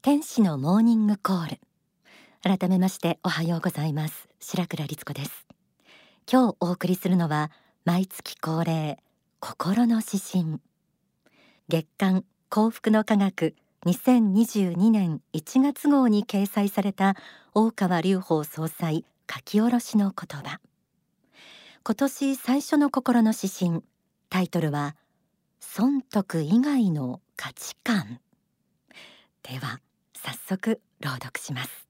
天使のモーニングコール。改めましておはようございます。白倉律子です。今日お送りするのは毎月恒例心の指針。月刊幸福の科学2022年1月号に掲載された大川隆法総裁書き下ろしの言葉。今年最初の心の指針タイトルは損得以外の価値観。では早速朗読します。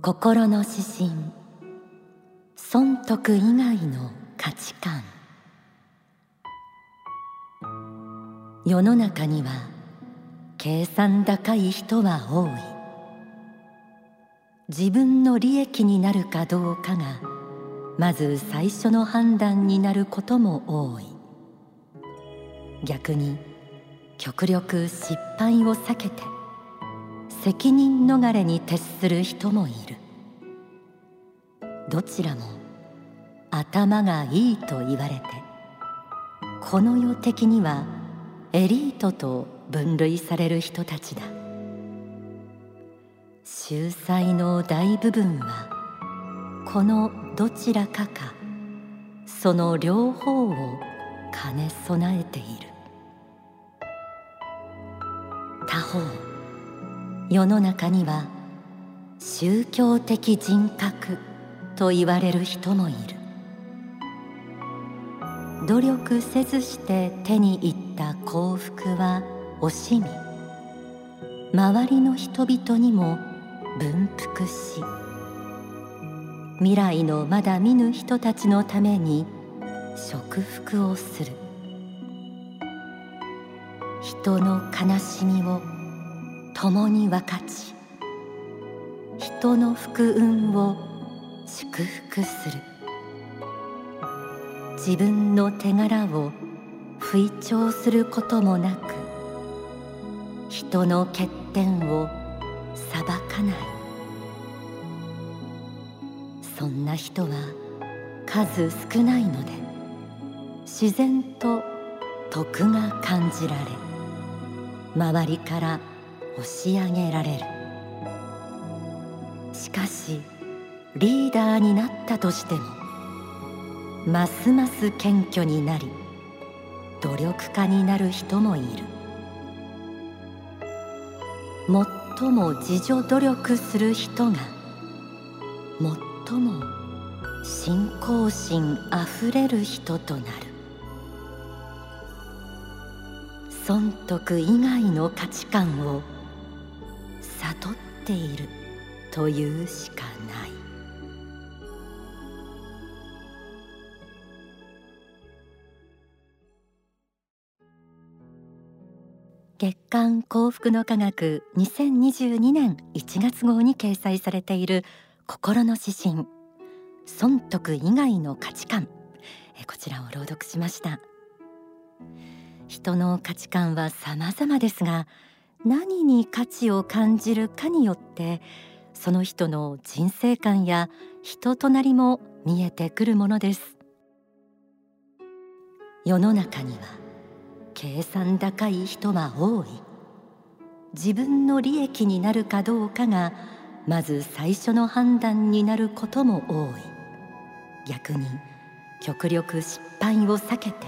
心の指針。損得以外の価値観。世の中には計算高い人は多い。自分の利益になるかどうかがまず最初の判断になることも多い。逆に極力失敗を避けて責任逃れに徹する人もいる。どちらも頭がいいと言われてこの世的にはエリートと分類される人たちだ。秀才の大部分はこのどちらかか。その両方を兼ね備えている。他方世の中には宗教的人格と言われる人もいる。努力せずして手に入った幸福は惜しみ。周りの人々にも分腹し。未来のまだ見ぬ人たちのために祝福をする。人の悲しみを共に分かち人の福運を祝福する。自分の手柄を吹聴することもなく人の欠点をな人は数少ないので自然と徳が感じられ周りから押し上げられる。しかしリーダーになったとしてもますます謙虚になり努力家になる人もいる。最も自助努力する人が最も信仰心あふれる人となる。損得以外の価値観を悟っているというしかない。月刊幸福の科学2022年1月号に掲載されている心の指針。損得以外の価値観。こちらを朗読しました。人の価値観は様々ですが何に価値を感じるかによってその人の人生観や人となりも見えてくるものです。世の中には計算高い人は多い。自分の利益になるかどうかがまず最初の判断になることも多い。逆に極力失敗を避けて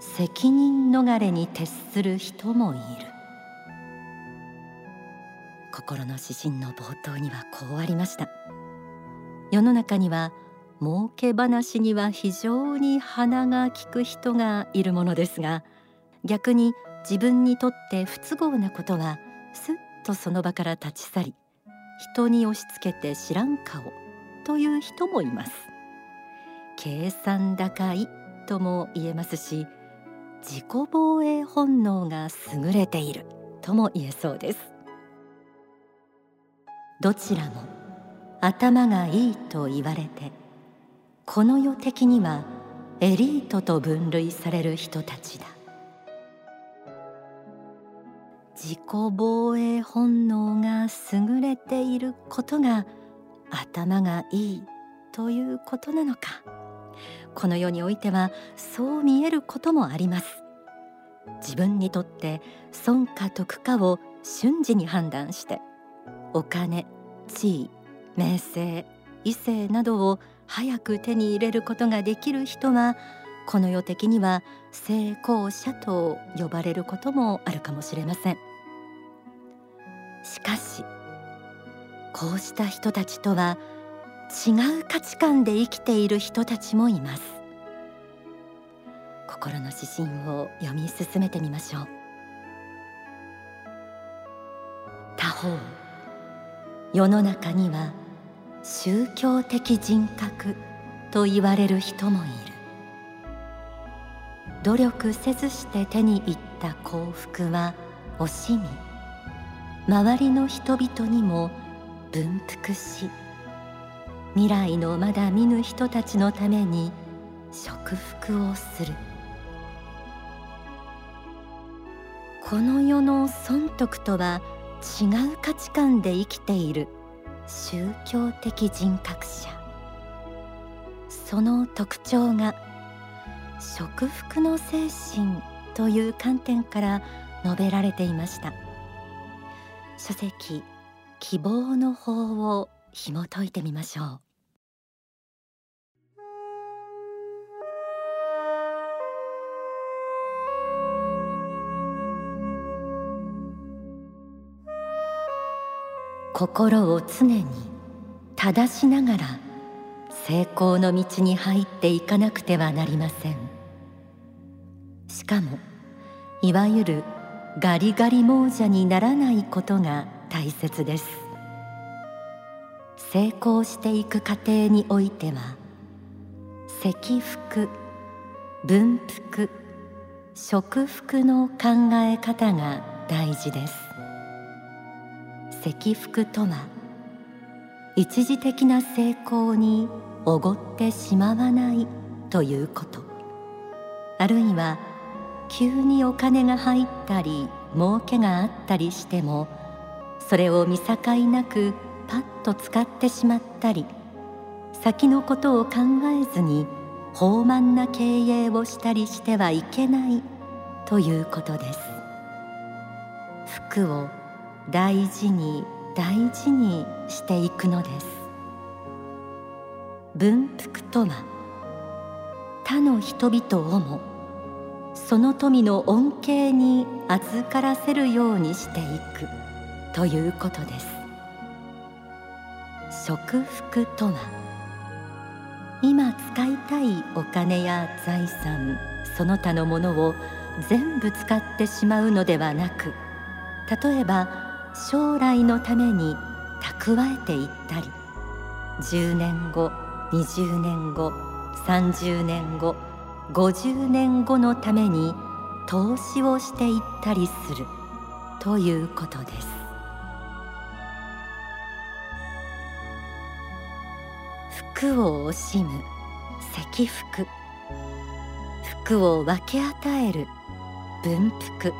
責任逃れに徹する人もいる。心の指針の冒頭にはこうありました。世の中には儲け話には非常に鼻が利く人がいるものですが逆に自分にとって不都合なことはすっとその場から立ち去り人に押し付けて知らん顔という人もいます。計算高いとも言えますし自己防衛本能が優れているとも言えそうです。どちらも頭がいいと言われてこの世的にはエリートと分類される人たちだ。自己防衛本能が優れていることが頭がいいということなのか。この世においてはそう見えることもあります。自分にとって損か得かを瞬時に判断してお金地位名声異性などを早く手に入れることができる人はこの世的には成功者と呼ばれることもあるかもしれません。しかしこうした人たちとは違う価値観で生きている人たちもいます。心の指針を読み進めてみましょう。他方世の中には宗教的人格と言われる人もいる。努力せずして手に入った幸福は惜しみ。周りの人々にも分腹し未来のまだ見ぬ人たちのために祝福をする。この世の損得とは違う価値観で生きている。宗教的人格者。その特徴が祝福の精神という観点から述べられていました。書籍希望の法を紐解いてみましょう。心を常に正しながら成功の道に入っていかなくてはなりません。しかもいわゆるガリガリ亡者にならないことが大切です。成功していく過程においては積福分福食福の考え方が大事です。積福とは一時的な成功におごってしまわないということ。あるいは急にお金が入ったり儲けがあったりしてもそれを見境なくパッと使ってしまったり先のことを考えずに放慢な経営をしたりしてはいけないということです。服を大事に大事にしていくのです。文福とは他の人々をもその富の恩恵に預からせるようにしていく。ということです。食福とは今使いたいお金や財産その他のものを全部使ってしまうのではなく例えば将来のために蓄えていったり10年後20年後30年後50年後のために投資をしていったりするということです。福を惜しむ積福福を分け与える分福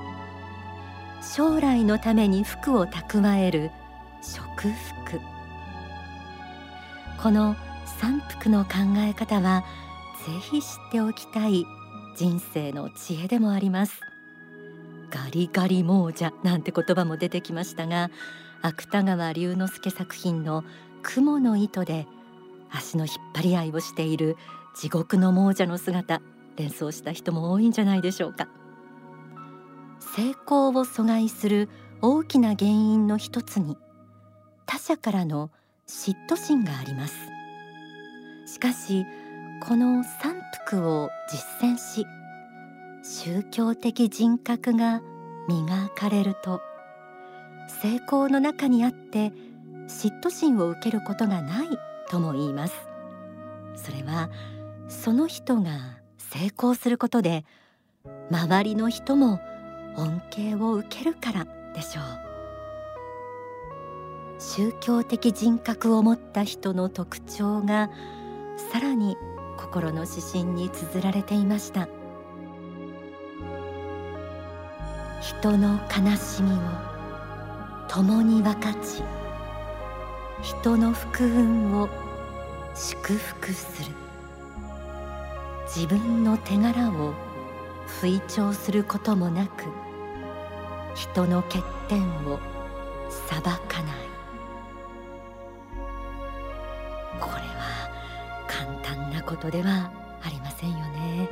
将来のために福を蓄える食福この三福の考え方はぜひ知っておきたい人生の知恵でもあります。ガリガリ亡者なんて言葉も出てきましたが芥川龍之介作品の雲の糸で足の引っ張り合いをしている地獄の亡者の姿連想した人も多いんじゃないでしょうか。成功を阻害する大きな原因の一つに他者からの嫉妬心があります。しかしこの三福を実践し宗教的人格が磨かれると成功の中にあって嫉妬心を受けることがないとも言います。それはその人が成功することで周りの人も恩恵を受けるからでしょう。宗教的人格を持った人の特徴がさらに心の指針に綴られていました。人の悲しみを共に分かち人の福運を祝福する。自分の手柄を吹聴することもなく人の欠点を裁かない。ことではありませんよね。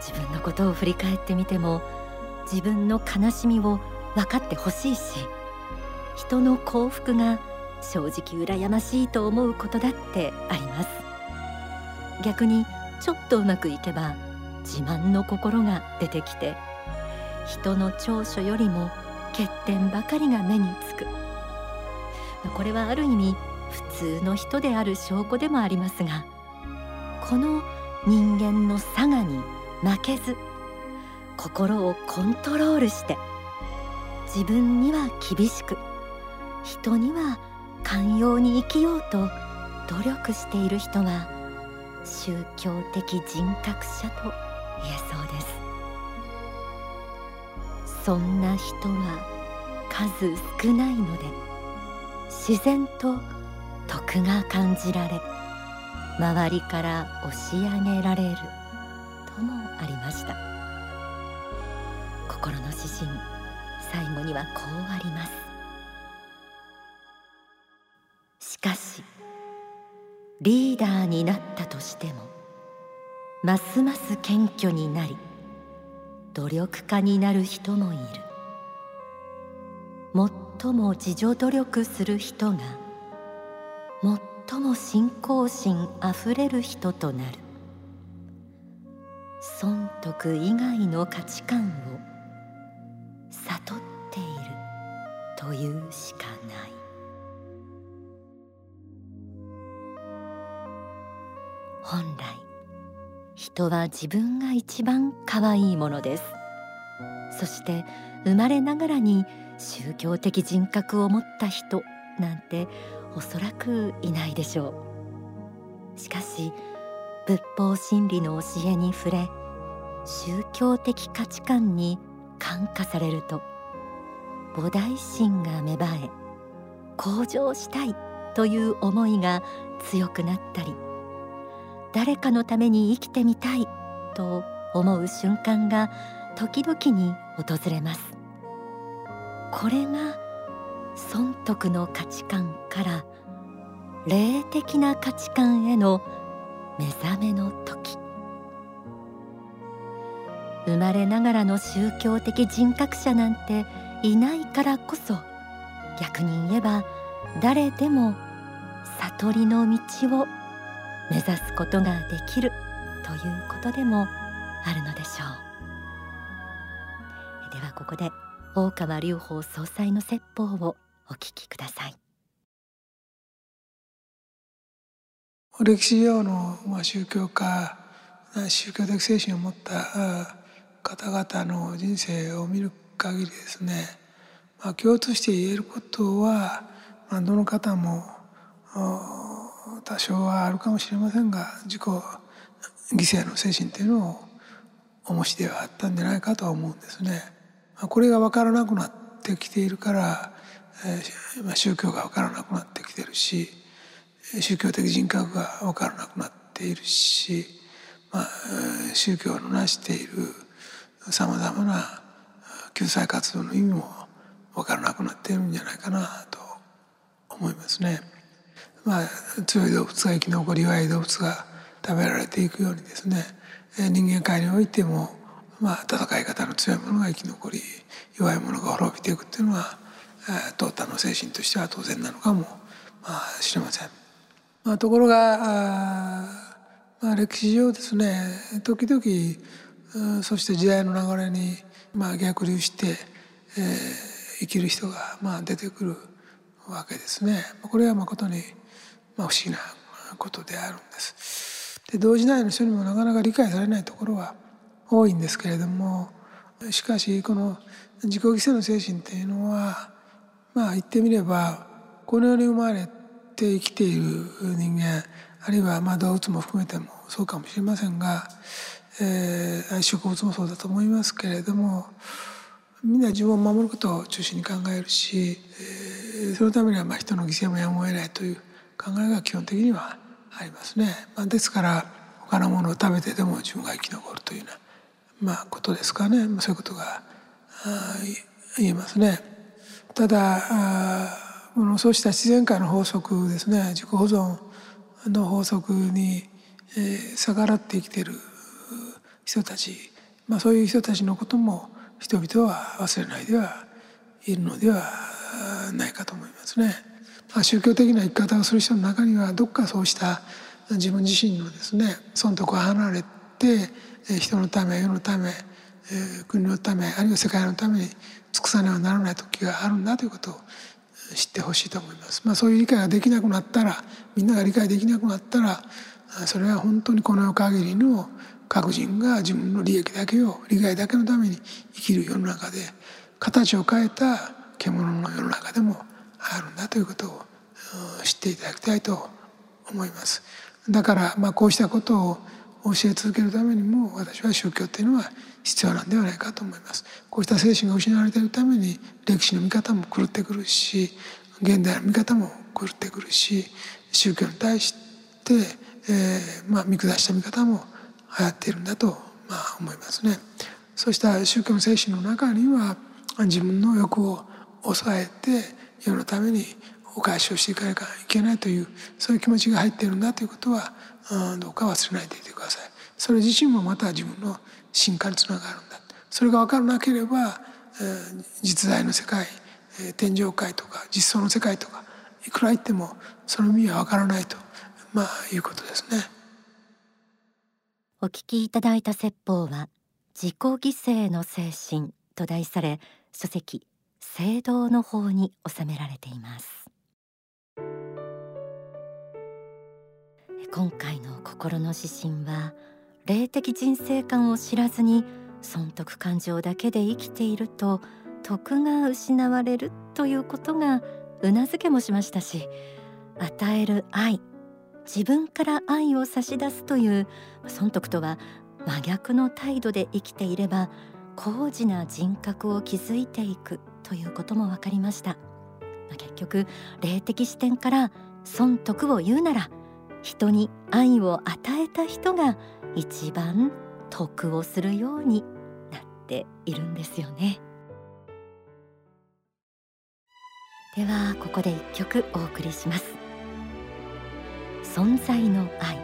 自分のことを振り返ってみても自分の悲しみを分かってほしいし人の幸福が正直羨ましいと思うことだってあります。逆にちょっとうまくいけば自慢の心が出てきて人の長所よりも欠点ばかりが目につく。これはある意味普通の人である証拠でもありますがこの人間の差がに負けず心をコントロールして自分には厳しく人には寛容に生きようと努力している人は宗教的人格者と言えそうです。そんな人は数少ないので自然と徳が感じられ周りから押し上げられるともありました。心の指針最後にはこうあります。しかしリーダーになったとしてもますます謙虚になり努力家になる人もいる。最も自助努力する人が最も信仰心あふれる人となる。損得以外の価値観を悟っているというしかない。本来人は自分が一番可愛いものです。そして生まれながらに宗教的人格を持った人なんておそらくいないでしょう。しかし仏法真理の教えに触れ宗教的価値観に感化されると菩提心が芽生え向上したいという思いが強くなったり誰かのために生きてみたいと思う瞬間が時々に訪れます。これが損得の価値観から霊的な価値観への目覚めの時。生まれながらの宗教的人格者なんていないからこそ逆に言えば誰でも悟りの道を目指すことができるということでもあるのでしょう。ではここで大川隆法総裁の説法を。お聞きください歴史上の、宗教家宗教的精神を持った方々の人生を見る限りですね、まあ、共通して言えることは、まあ、どの方も多少はあるかもしれませんが自己犠牲の精神というのをお持ちではあったんじゃないかとは思うんですね。これが分からなくなってきているから、宗教が分からなくなってきてるし宗教的人格が分からなくなっているし、まあ、宗教の成しているさまざまな救済活動の意味も分からなくなっているんじゃないかなと思いますね。まあ、強い動物が生き残り弱い動物が食べられていくようにですね人間界においても、まあ、戦い方の強いものが生き残り弱いものが滅びていくっていうのはトータの精神としては当然なのかも、まあ、しれません。まあ、ところがあ、まあ、歴史上ですね時々そして時代の流れに、まあ、逆流して、えー、生きる人が、まあ、出てくるわけですね。これは誠にまあ、不思議なことであるんです。で同時代の人にもなかなか理解されないところは多いんですけれどもしかしこの自己犠牲の精神っていうのはまあ言ってみればこの世に生まれて生きている人間あるいはま動物も含めてもそうかもしれませんが、えー、植物もそうだと思いますけれどもみんな自分を守ることを中心に考えるし、えー、そのためにはま人の犠牲もやむを得ないという考えが基本的にはありますね。まあ、ですから他のものを食べてでも自分が生き残るというような、まあ、ことですかね、ま、そういうことが言えますね。ただあそうした自然界の法則ですね自己保存の法則に、えー、逆らって生きている人たち、まあ、そういう人たちのことも人々は忘れないではいるのではないかと思いますね。まあ、宗教的な生き方をする人の中にはどっかそうした自分自身のですね損得を離れて人のため世のため国のためあるいは世界のために尽くさねばならない時があるんだということを知ってほしいと思います。まあ、そういう理解ができなくなったらみんなが理解できなくなったらそれは本当にこの世限りの各人が自分の利益だけを利害だけのために生きる世の中で形を変えた獣の世の中でもあるんだということを知っていただきたいと思います。だからまあこうしたことを教え続けるためにも私は宗教っていうのは必要なんではないかと思いますこうした精神が失われているために歴史の見方も狂ってくるし現代の見方も狂ってくるし宗教に対して、えー、まあ見下した見方も流行っているんだと、まあ、思いますね。そうした宗教の精神の中には自分の欲を抑えて世のためにお返しをしていかなきゃいけないというそういう気持ちが入っているんだということはどうか忘れないでいてください。それ自身もまた自分の進化につながるんだそれが分からなければ、実在の世界、天上界とか実相の世界とかいくら言ってもその意味は分からないとまあいうことですね。お聞きいただいた説法は自己犠牲の精神と題され書籍聖堂の方に収められています今回の心の指針は霊的人生観を知らずに損得感情だけで生きていると徳が失われるということがうなずけもしましたし与える愛自分から愛を差し出すという損得とは真逆の態度で生きていれば高次な人格を築いていくということも分かりました。結局霊的視点から損得を言うなら人に愛を与えた人が一番得をするようになっているんですよね。ではここで一曲お送りします。存在の愛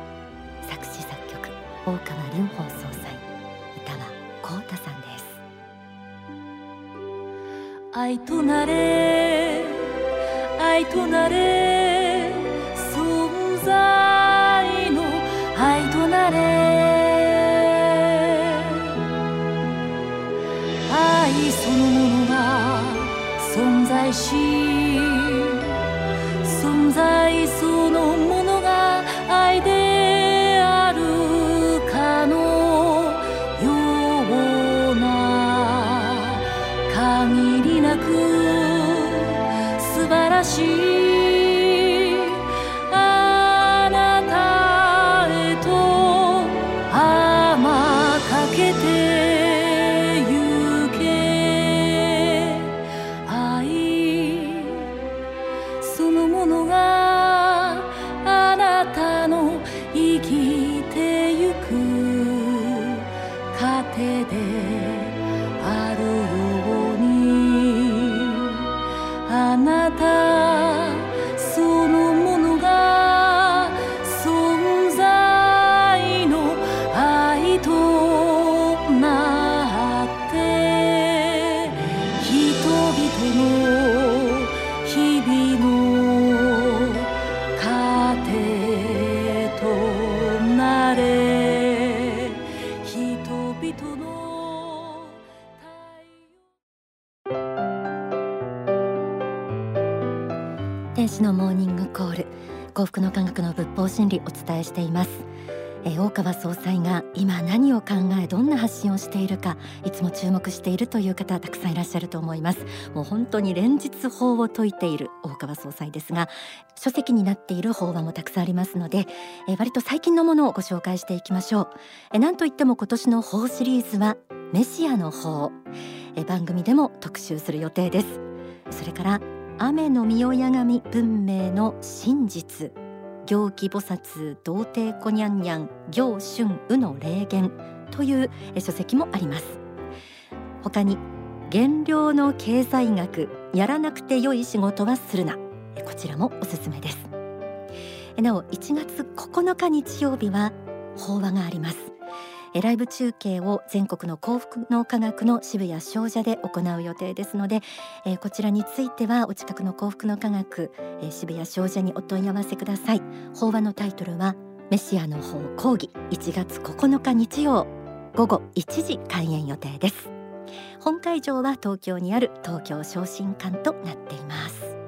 作詞作曲大川隆法総裁歌は幸太さんです。愛となれ愛となれ存在。し存在そのものが愛であるかのような限りなく素晴らしい伝えしています。え大川総裁が今何を考えどんな発信をしているかいつも注目しているという方たくさんいらっしゃると思います。もう本当に連日法を説いている大川総裁ですが書籍になっている法話もたくさんありますのでえ割と最近のものをご紹介していきましょう。えなんといっても今年の法シリーズはメシアの法。え番組でも特集する予定です。それから雨の御親神文明の真実。行基菩薩童貞こにゃんにゃん行春雨の霊言という書籍もあります。他に減量の経済学やらなくて良い仕事はするな。こちらもおすすめです。なお1月9日日曜日は法話があります。ライブ中継を全国の幸福の科学の渋谷商社で行う予定ですので、え、こちらについてはお近くの幸福の科学、え、渋谷商社にお問い合わせください。法話のタイトルはメシアの法講義1月9日日曜午後1時開演予定です。本会場は東京にある東京昇進館となっています。